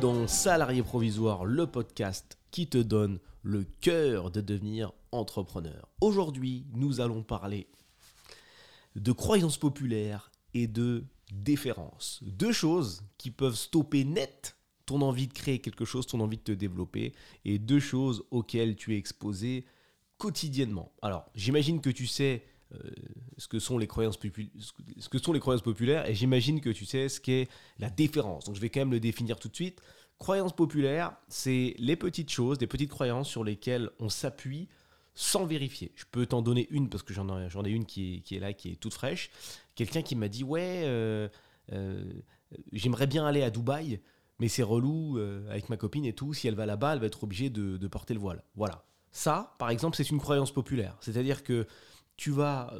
dans Salarié Provisoire, le podcast qui te donne le cœur de devenir entrepreneur. Aujourd'hui, nous allons parler de croyances populaires et de déférence. Deux choses qui peuvent stopper net ton envie de créer quelque chose, ton envie de te développer, et deux choses auxquelles tu es exposé quotidiennement. Alors, j'imagine que tu sais ce, que sont les croyances ce que sont les croyances populaires, et j'imagine que tu sais ce qu'est la déférence. Donc, je vais quand même le définir tout de suite. Croyances populaires, c'est les petites choses, des petites croyances sur lesquelles on s'appuie sans vérifier. Je peux t'en donner une parce que j'en ai, ai, une qui est, qui est, là, qui est toute fraîche. Quelqu'un qui m'a dit Ouais, euh, euh, j'aimerais bien aller à Dubaï, mais c'est relou euh, avec ma copine et tout. Si elle va là-bas, elle va être obligée de, porter le voile. Voilà. Ça, par exemple, c'est une croyance populaire. C'est-à-dire que tu vas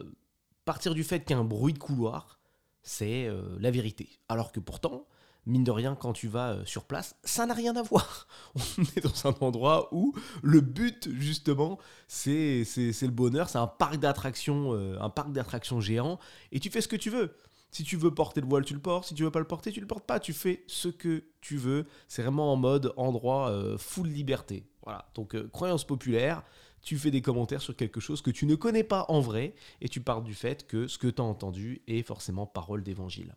partir du fait qu'un bruit de couloir, c'est la vérité. Alors que pourtant, mine de rien, quand tu vas sur place, ça n'a rien à voir. On est dans un endroit où le but, justement, c'est le bonheur. C'est un parc d'attractions, un parc d'attractions géant, et tu fais ce que tu veux. Si tu veux porter le voile, tu le portes. Si tu veux pas le porter, tu le portes pas. Tu fais ce que tu veux. C'est vraiment en mode endroit euh, full liberté. Voilà. Donc euh, croyance populaire. Tu fais des commentaires sur quelque chose que tu ne connais pas en vrai et tu parles du fait que ce que tu as entendu est forcément parole d'évangile.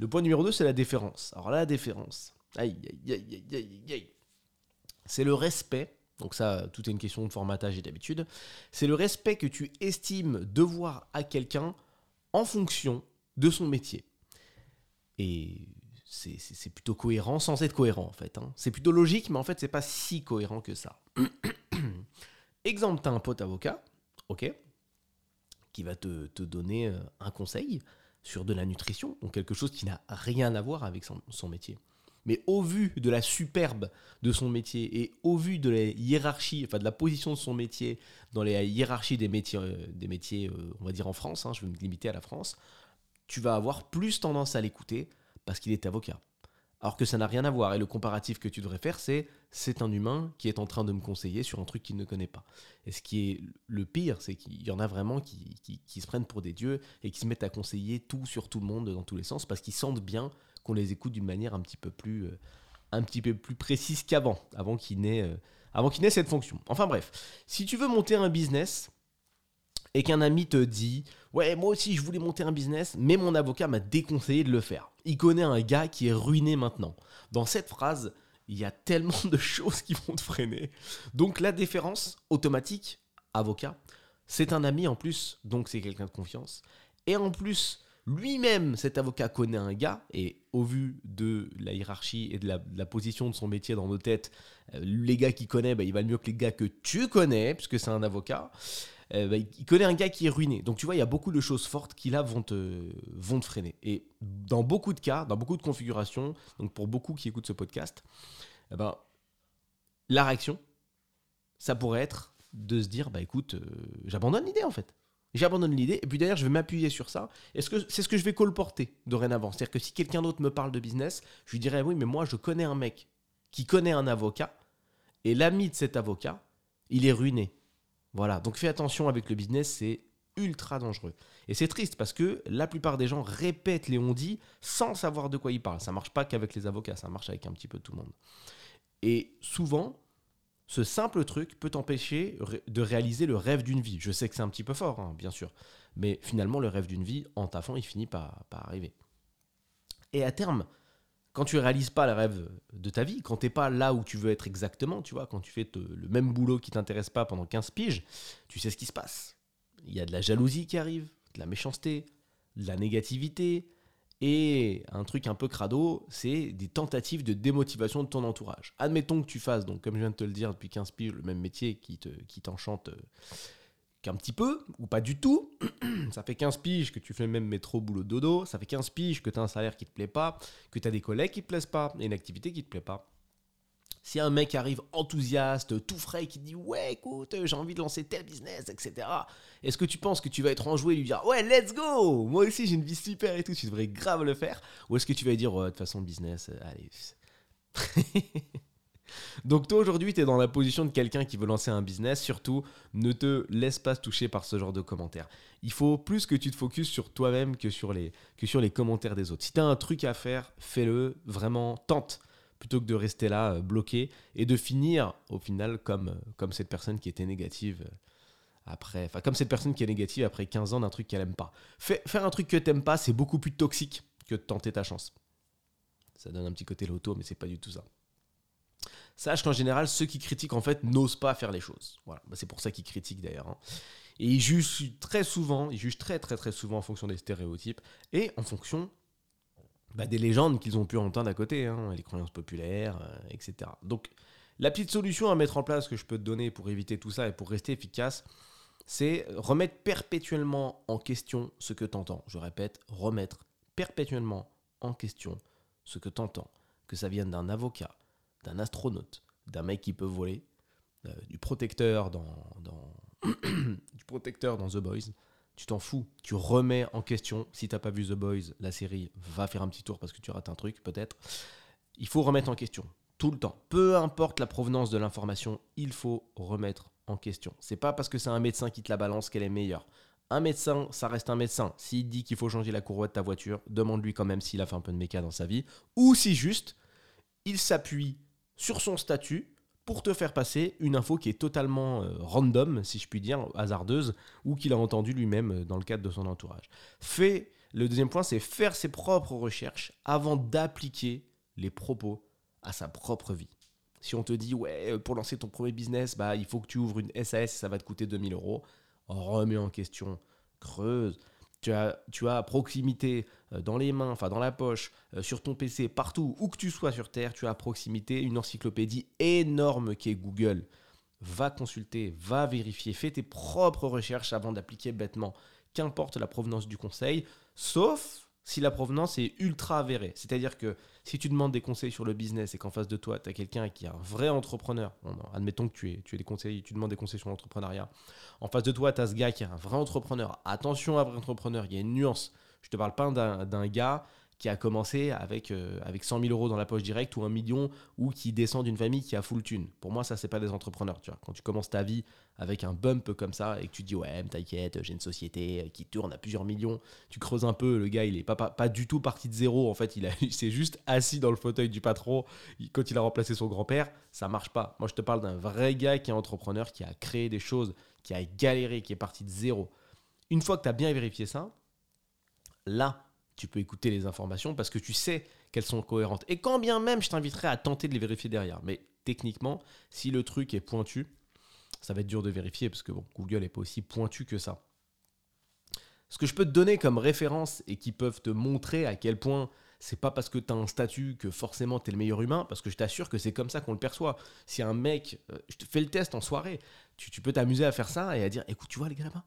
Le point numéro 2, c'est la déférence. Alors la déférence, aïe, aïe, aïe, aïe, aïe, aïe. C'est le respect donc ça, tout est une question de formatage et d'habitude. C'est le respect que tu estimes devoir à quelqu'un en fonction de son métier. Et c'est plutôt cohérent sans être cohérent en fait. Hein. C'est plutôt logique, mais en fait c'est pas si cohérent que ça. Exemple, tu as un pote avocat, ok, qui va te, donner euh, un conseil sur de la nutrition, donc quelque chose qui n'a rien à voir avec son, métier. Mais au vu de la superbe de son métier et au vu de la hiérarchie, enfin de la position de son métier dans les hiérarchies des métiers, euh, euh, on va dire en France, hein, je vais me limiter à la France, tu vas avoir plus tendance à l'écouter parce qu'il est avocat. Alors que ça n'a rien à voir. Et le comparatif que tu devrais faire, c'est c'est un humain qui est en train de me conseiller sur un truc qu'il ne connaît pas. Et ce qui est le pire, c'est qu'il y en a vraiment qui, qui, se prennent pour des dieux et qui se mettent à conseiller tout sur tout le monde dans tous les sens parce qu'ils sentent bien qu'on les écoute d'une manière un petit peu plus, euh, un petit peu plus précise qu'avant, avant euh, avant qu'il n'ait cette fonction. Enfin bref, si tu veux monter un business, et qu'un ami te dit Ouais, moi aussi je voulais monter un business, mais mon avocat m'a déconseillé de le faire. Il connaît un gars qui est ruiné maintenant. Dans cette phrase, il y a tellement de choses qui vont te freiner. Donc la déférence automatique, avocat, c'est un ami en plus, donc c'est quelqu'un de confiance. Et en plus, lui-même, cet avocat connaît un gars, et au vu de la hiérarchie et de la, position de son métier dans nos têtes, euh, les gars qu'il connaît, bah, il va mieux que les gars que tu connais, puisque c'est un avocat. Euh, bah, il connaît un gars qui est ruiné. Donc tu vois, il y a beaucoup de choses fortes qui là vont te, vont te freiner. Et dans beaucoup de cas, dans beaucoup de configurations, donc pour beaucoup qui écoutent ce podcast, eh ben, la réaction, ça pourrait être de se dire, bah écoute, euh, j'abandonne l'idée en fait. J'abandonne l'idée, et puis d'ailleurs, je vais m'appuyer sur ça. Est-ce que c'est ce que je vais colporter dorénavant? C'est-à-dire que si quelqu'un d'autre me parle de business, je lui dirais oui, mais moi, je connais un mec qui connaît un avocat, et l'ami de cet avocat, il est ruiné. Voilà, donc fais attention avec le business, c'est ultra dangereux. Et c'est triste parce que la plupart des gens répètent les on-dit sans savoir de quoi ils parlent. Ça marche pas qu'avec les avocats, ça marche avec un petit peu tout le monde. Et souvent, ce simple truc peut t'empêcher de réaliser le rêve d'une vie. Je sais que c'est un petit peu fort, hein, bien sûr. Mais finalement, le rêve d'une vie, en taffant, il finit par arriver. Et à terme, quand tu réalises pas le rêve de ta vie, quand tu n'es pas là où tu veux être exactement, tu vois, quand tu fais le même boulot qui t'intéresse pas pendant 15 piges, tu sais ce qui se passe. Il y a de la jalousie qui arrive, de la méchanceté, de la négativité, et un truc un peu crado, c'est des tentatives de démotivation de ton entourage. Admettons que tu fasses, donc comme je viens de te le dire depuis 15 piges, le même métier qui t'enchante te, qui euh, qu'un petit peu, ou pas du tout. ça fait 15 piges que tu fais le même métro, boulot, dodo. Ça fait 15 piges que tu as un salaire qui te plaît pas, que tu as des collègues qui te plaisent pas, et une activité qui te plaît pas. Si un mec arrive enthousiaste, tout frais, qui dit ouais, écoute, j'ai envie de lancer tel business, etc. Est-ce que tu penses que tu vas être enjoué et lui dire ouais, let's go, moi aussi j'ai une vie super et tout, tu devrais grave le faire Ou est-ce que tu vas dire de toute façon, business, euh, allez. Donc toi aujourd'hui, tu es dans la position de quelqu'un qui veut lancer un business. Surtout, ne te laisse pas toucher par ce genre de commentaires. Il faut plus que tu te focuses sur toi-même que, sur les, commentaires des autres. Si tu as un truc à faire, fais-le, vraiment, tente. plutôt que de rester là, euh, bloqué, et de finir, au final, comme, euh, cette personne qui était négative euh, après. Enfin, comme cette personne qui est négative après 15 ans d'un truc qu'elle aime pas. faire un truc que t'aimes pas, c'est beaucoup plus toxique que de tenter ta chance. Ça donne un petit côté loto, mais c'est pas du tout ça. Sache qu'en général, ceux qui critiquent, en fait, n'osent pas faire les choses. Voilà. Bah, c'est pour ça qu'ils critiquent d'ailleurs. Hein. Et ils jugent très souvent, ils jugent très très très souvent en fonction des stéréotypes et en fonction bah, des légendes qu'ils ont pu entendre à côté, hein, les croyances populaires, euh, etc. Donc, la petite solution à mettre en place que je peux te donner pour éviter tout ça et pour rester efficace, c'est remettre perpétuellement en question ce que tu entends. Je répète, remettre perpétuellement en question ce que tu entends. Que ça vienne d'un avocat, d'un astronaute, d'un mec qui peut voler, euh, du protecteur dans, du protecteur dans The Boys, tu t'en fous, tu remets en question. Si t'as pas vu The Boys, la série, va faire un petit tour parce que tu rates un truc peut-être. Il faut remettre en question tout le temps. Peu importe la provenance de l'information, il faut remettre en question. C'est pas parce que c'est un médecin qui te la balance qu'elle est meilleure. Un médecin, ça reste un médecin. S'il dit qu'il faut changer la courroie de ta voiture, demande-lui quand même s'il a fait un peu de méca dans sa vie. Ou si juste, il s'appuie sur son statut pour te faire passer une info qui est totalement euh, random, si je puis dire, hasardeuse, ou qu'il a entendu lui-même euh, dans le cadre de son entourage. Fait, le deuxième point, c'est faire ses propres recherches avant d'appliquer les propos à sa propre vie. Si on te dit, ouais, euh, pour lancer ton premier business, bah, il faut que tu ouvres une SAS ça va te coûter 2000 euros, remets en question, creuse, tu as, à proximité euh, dans les mains, enfin dans la poche, euh, sur ton PC, partout, où que tu sois sur Terre, tu as à proximité une encyclopédie énorme qui est Google. Va consulter, va vérifier, fais tes propres recherches avant d'appliquer bêtement, qu'importe la provenance du conseil, sauf si la provenance est ultra avérée. C'est-à-dire que si tu demandes des conseils sur le business et qu'en face de toi, tu as quelqu'un qui est un vrai entrepreneur, admettons que tu es, tu es des conseils, tu demandes des conseils sur l'entrepreneuriat, en face de toi, tu as ce gars qui est un vrai entrepreneur. Attention à vrai entrepreneur, il y a une nuance. Je te parle pas d'un gars qui a commencé avec, euh, avec 100 000 euros dans la poche directe ou un million ou qui descend d'une famille qui a full thune. Pour moi, ça, c'est pas des entrepreneurs. Tu vois. Quand tu commences ta vie avec un bump comme ça et que tu dis, ouais, t'inquiète, j'ai une société qui tourne à plusieurs millions, tu creuses un peu, le gars, il est pas, pas, du tout parti de zéro. En fait, il, il s'est juste assis dans le fauteuil du patron quand il a remplacé son grand-père. Ça marche pas. Moi, je te parle d'un vrai gars qui est entrepreneur, qui a créé des choses, qui a galéré, qui est parti de zéro. Une fois que tu as bien vérifié ça, là, tu peux écouter les informations parce que tu sais qu'elles sont cohérentes. Et quand bien même, je t'inviterai à tenter de les vérifier derrière. Mais techniquement, si le truc est pointu, ça va être dur de vérifier parce que Google n'est pas aussi pointu que ça. Ce que je peux te donner comme référence et qui peuvent te montrer à quel point c'est pas parce que tu as un statut que forcément tu es le meilleur humain, parce que je t'assure que c'est comme ça qu'on le perçoit. Si un mec, euh, je te fais le test en soirée, tu, peux t'amuser à faire ça et à dire écoute, tu vois les grébins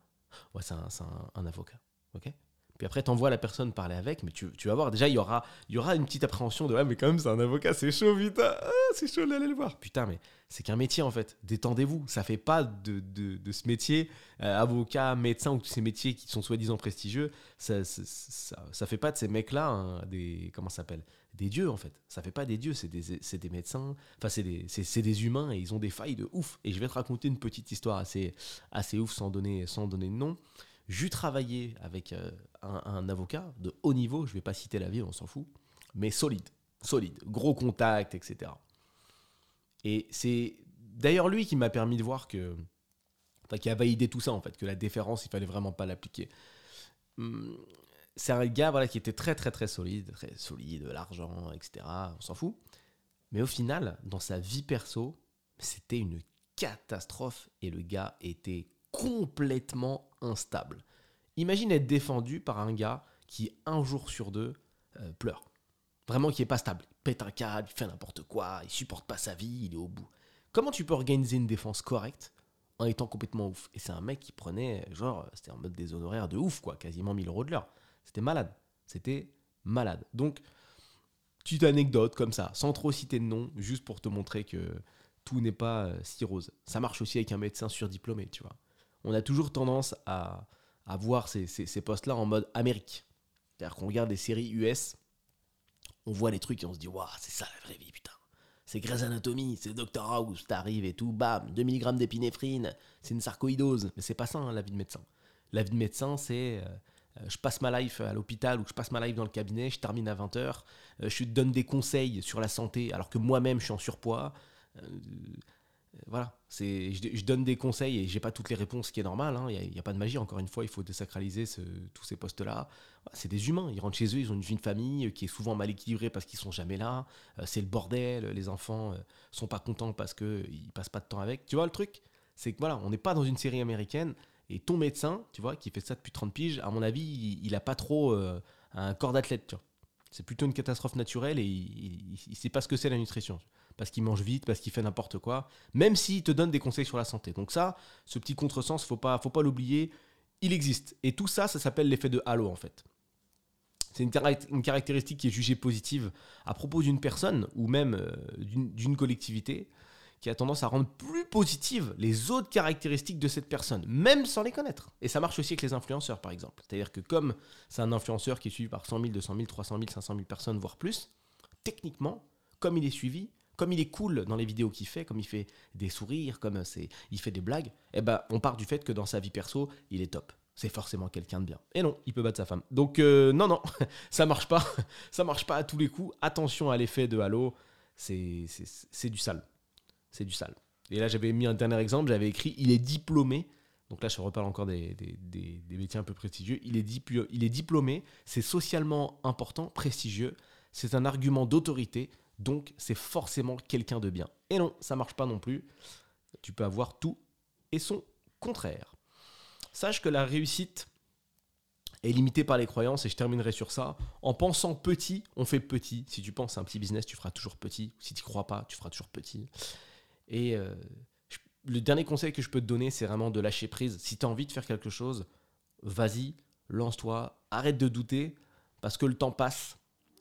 Ouais, c'est un, un, avocat. ok? Puis après, t'envoies la personne parler avec, mais tu, vas voir, déjà, il y aura, y aura une petite appréhension de Ouais, mais quand même, c'est un avocat, c'est chaud, putain, ah, c'est chaud d'aller le voir. Putain, mais c'est qu'un métier en fait. Détendez-vous. Ça fait pas de, de, ce métier, euh, avocat, médecin ou tous ces métiers qui sont soi-disant prestigieux, ça, ça, fait pas de ces mecs-là hein, des. Comment ça s'appelle Des dieux en fait. Ça fait pas des dieux, c'est des, des, médecins, enfin, c'est des, des, humains et ils ont des failles de ouf. Et je vais te raconter une petite histoire assez, assez ouf sans donner, sans donner de nom. J'ai travaillé avec euh, un, avocat de haut niveau, je vais pas citer la ville, on s'en fout, mais solide, solide, gros contact, etc. Et c'est d'ailleurs lui qui m'a permis de voir que, enfin, qui a validé tout ça en fait, que la déférence, il fallait vraiment pas l'appliquer. Hum, c'est un gars voilà, qui était très très très solide, très solide, l'argent, etc. On s'en fout. Mais au final, dans sa vie perso, c'était une catastrophe et le gars était complètement instable. Imagine être défendu par un gars qui, un jour sur deux, euh, pleure. Vraiment qui est pas stable. Il pète un câble, il fait n'importe quoi, il supporte pas sa vie, il est au bout. Comment tu peux organiser une défense correcte en étant complètement ouf? Et c'est un mec qui prenait, genre, c'était en mode des honoraires de ouf, quoi, quasiment 1000 euros de l'heure. C'était malade. C'était malade. Donc, petite anecdote comme ça, sans trop citer de nom, juste pour te montrer que tout n'est pas euh, si rose. Ça marche aussi avec un médecin surdiplômé, tu vois on a toujours tendance à, voir ces, postes-là en mode Amérique. C'est-à-dire qu'on regarde des séries US, on voit les trucs et on se dit, waouh, c'est ça la vraie vie, putain. C'est Grey's Anatomy, c'est Dr House, t'arrives et tout, bam, 2 mg d'épinéphrine, c'est une sarcoïdose. Mais c'est pas ça, hein, la vie de médecin. La vie de médecin, c'est euh, je passe ma life à l'hôpital ou je passe ma life dans le cabinet, je termine à 20h, euh, je te donne des conseils sur la santé alors que moi-même je suis en surpoids. Euh, voilà, c'est, je, donne des conseils et j'ai pas toutes les réponses, ce qui est normal. Hein. Il n'y a, pas de magie, encore une fois, il faut désacraliser tous ces postes-là. C'est des humains, ils rentrent chez eux, ils ont une vie de famille qui est souvent mal équilibrée parce qu'ils sont jamais là. c'est le bordel, les enfants sont pas contents parce qu'ils passent pas de temps avec. Tu vois le truc? C'est que voilà, on n'est pas dans une série américaine et ton médecin, tu vois, qui fait ça depuis 30 piges, à mon avis, il, n'a a pas trop euh, un corps d'athlète. C'est plutôt une catastrophe naturelle et il, ne sait pas ce que c'est la nutrition. Parce qu'il mange vite, parce qu'il fait n'importe quoi, même s'il te donne des conseils sur la santé. Donc ça, ce petit contresens, faut pas, faut pas l'oublier, il existe. Et tout ça, ça s'appelle l'effet de halo en fait. C'est une, caractéristique qui est jugée positive à propos d'une personne ou même euh, d'une collectivité qui a tendance à rendre plus positives les autres caractéristiques de cette personne, même sans les connaître. Et ça marche aussi avec les influenceurs, par exemple. C'est-à-dire que comme c'est un influenceur qui est suivi par 100 000, 200 000, 300 000, 500 000 personnes, voire plus, techniquement, comme il est suivi, comme il est cool dans les vidéos qu'il fait, comme il fait des sourires, comme c'est, il fait des blagues, eh ben, on part du fait que dans sa vie perso, il est top. C'est forcément quelqu'un de bien. Et non, il peut battre sa femme. Donc euh, non, non, ça marche pas. ça marche pas à tous les coups. Attention à l'effet de halo. C'est, du sale c'est du sale. Et là, j'avais mis un dernier exemple, j'avais écrit il est diplômé. Donc là, je reparle encore des, métiers un peu prestigieux. Il est, il est diplômé, c'est socialement important, prestigieux. C'est un argument d'autorité, donc c'est forcément quelqu'un de bien. Et non, ça marche pas non plus. Tu peux avoir tout et son contraire. Sache que la réussite est limitée par les croyances et je terminerai sur ça. En pensant petit, on fait petit. Si tu penses à un petit business, tu feras toujours petit. Si tu crois pas, tu feras toujours petit. Et euh, le dernier conseil que je peux te donner, c'est vraiment de lâcher prise. Si tu as envie de faire quelque chose, vas-y, lance-toi, arrête de douter, parce que le temps passe,